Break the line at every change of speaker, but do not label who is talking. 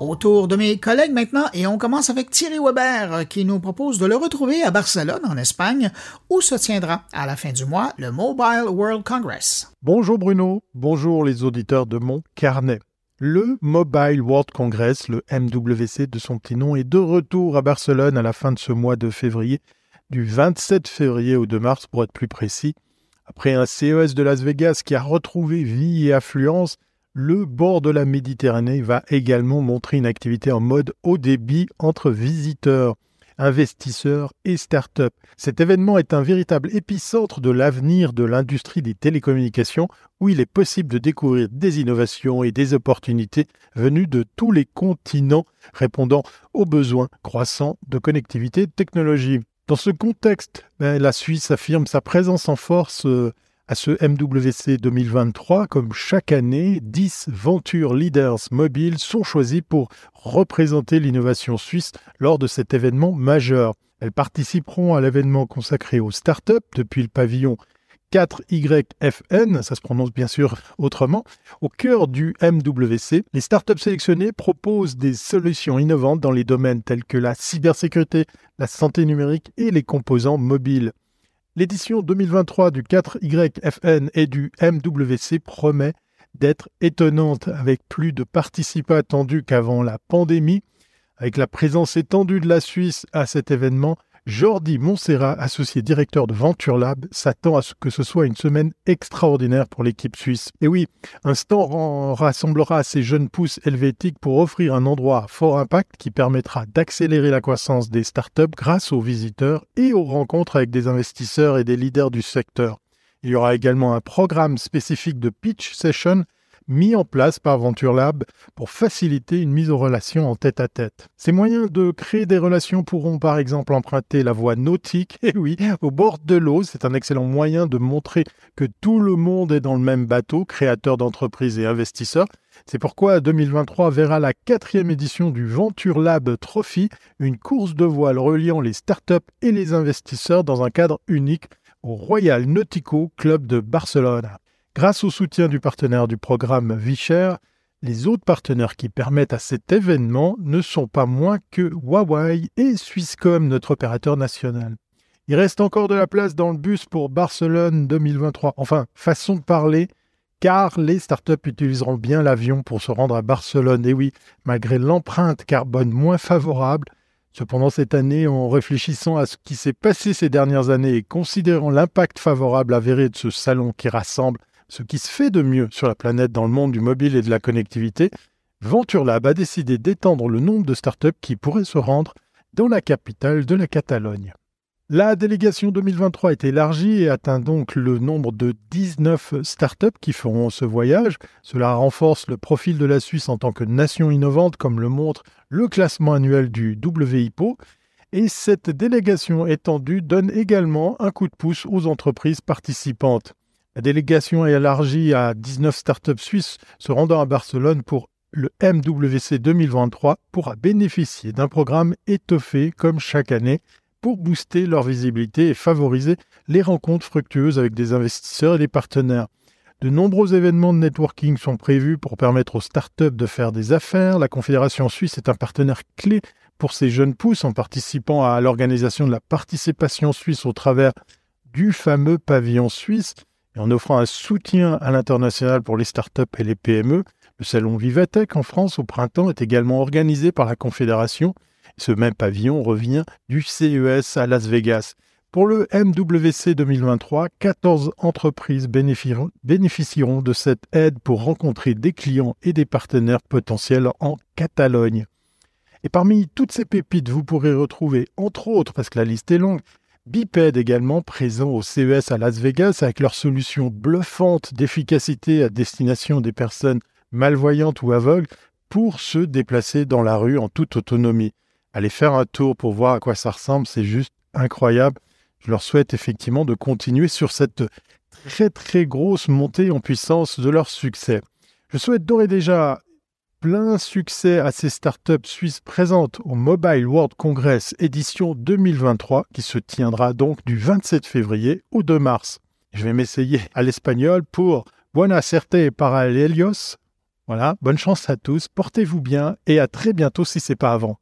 Autour de mes collègues maintenant, et on commence avec Thierry Weber qui nous propose de le retrouver à Barcelone, en Espagne, où se tiendra à la fin du mois le Mobile World Congress.
Bonjour Bruno, bonjour les auditeurs de mon carnet. Le Mobile World Congress, le MWC de son petit nom, est de retour à Barcelone à la fin de ce mois de février, du 27 février au 2 mars pour être plus précis. Après un CES de Las Vegas qui a retrouvé vie et affluence, le bord de la Méditerranée va également montrer une activité en mode haut débit entre visiteurs, investisseurs et start-up. Cet événement est un véritable épicentre de l'avenir de l'industrie des télécommunications où il est possible de découvrir des innovations et des opportunités venues de tous les continents répondant aux besoins croissants de connectivité et de technologie. Dans ce contexte, ben, la Suisse affirme sa présence en force euh, à ce MWC 2023, comme chaque année, 10 Venture Leaders mobiles sont choisis pour représenter l'innovation suisse lors de cet événement majeur. Elles participeront à l'événement consacré aux startups depuis le pavillon 4YFN, ça se prononce bien sûr autrement, au cœur du MWC. Les startups sélectionnées proposent des solutions innovantes dans les domaines tels que la cybersécurité, la santé numérique et les composants mobiles. L'édition 2023 du 4YFN et du MWC promet d'être étonnante avec plus de participants attendus qu'avant la pandémie. Avec la présence étendue de la Suisse à cet événement, Jordi Montserrat, associé directeur de Venture Lab, s'attend à ce que ce soit une semaine extraordinaire pour l'équipe suisse. Et oui, un stand rassemblera ces jeunes pousses helvétiques pour offrir un endroit à fort impact qui permettra d'accélérer la croissance des startups grâce aux visiteurs et aux rencontres avec des investisseurs et des leaders du secteur. Il y aura également un programme spécifique de pitch session mis en place par Venture Lab pour faciliter une mise en relation en tête-à-tête. Ces moyens de créer des relations pourront par exemple emprunter la voie nautique, et oui, au bord de l'eau, c'est un excellent moyen de montrer que tout le monde est dans le même bateau, créateurs d'entreprises et investisseurs. C'est pourquoi 2023 verra la quatrième édition du Venture Lab Trophy, une course de voile reliant les startups et les investisseurs dans un cadre unique au Royal Nautico Club de Barcelone. Grâce au soutien du partenaire du programme Vicher, les autres partenaires qui permettent à cet événement ne sont pas moins que Huawei et Swisscom, notre opérateur national. Il reste encore de la place dans le bus pour Barcelone 2023. Enfin, façon de parler, car les startups utiliseront bien l'avion pour se rendre à Barcelone. Et oui, malgré l'empreinte carbone moins favorable, Cependant, cette année, en réfléchissant à ce qui s'est passé ces dernières années et considérant l'impact favorable avéré de ce salon qui rassemble ce qui se fait de mieux sur la planète dans le monde du mobile et de la connectivité, Venture Lab a décidé d'étendre le nombre de startups qui pourraient se rendre dans la capitale de la Catalogne. La délégation 2023 est élargie et atteint donc le nombre de 19 startups qui feront ce voyage. Cela renforce le profil de la Suisse en tant que nation innovante, comme le montre le classement annuel du WIPO. Et cette délégation étendue donne également un coup de pouce aux entreprises participantes. La délégation est élargie à 19 startups suisses se rendant à Barcelone pour le MWC 2023 pourra bénéficier d'un programme étoffé comme chaque année pour booster leur visibilité et favoriser les rencontres fructueuses avec des investisseurs et des partenaires. De nombreux événements de networking sont prévus pour permettre aux startups de faire des affaires. La Confédération suisse est un partenaire clé pour ces jeunes pousses en participant à l'organisation de la participation suisse au travers du fameux pavillon suisse en offrant un soutien à l'international pour les startups et les PME. Le salon Vivatech en France au printemps est également organisé par la Confédération. Ce même pavillon revient du CES à Las Vegas. Pour le MWC 2023, 14 entreprises bénéficieront de cette aide pour rencontrer des clients et des partenaires potentiels en Catalogne. Et parmi toutes ces pépites, vous pourrez retrouver, entre autres, parce que la liste est longue, Biped également présent au CES à Las Vegas avec leur solution bluffante d'efficacité à destination des personnes malvoyantes ou aveugles pour se déplacer dans la rue en toute autonomie. Allez faire un tour pour voir à quoi ça ressemble, c'est juste incroyable. Je leur souhaite effectivement de continuer sur cette très très grosse montée en puissance de leur succès. Je souhaite d'ores et déjà plein succès à ces startups suisses présentes au Mobile World Congress édition 2023 qui se tiendra donc du 27 février au 2 mars. Je vais m'essayer à l'espagnol pour Buena Certe para Helios. Voilà, bonne chance à tous, portez-vous bien et à très bientôt si c'est pas avant.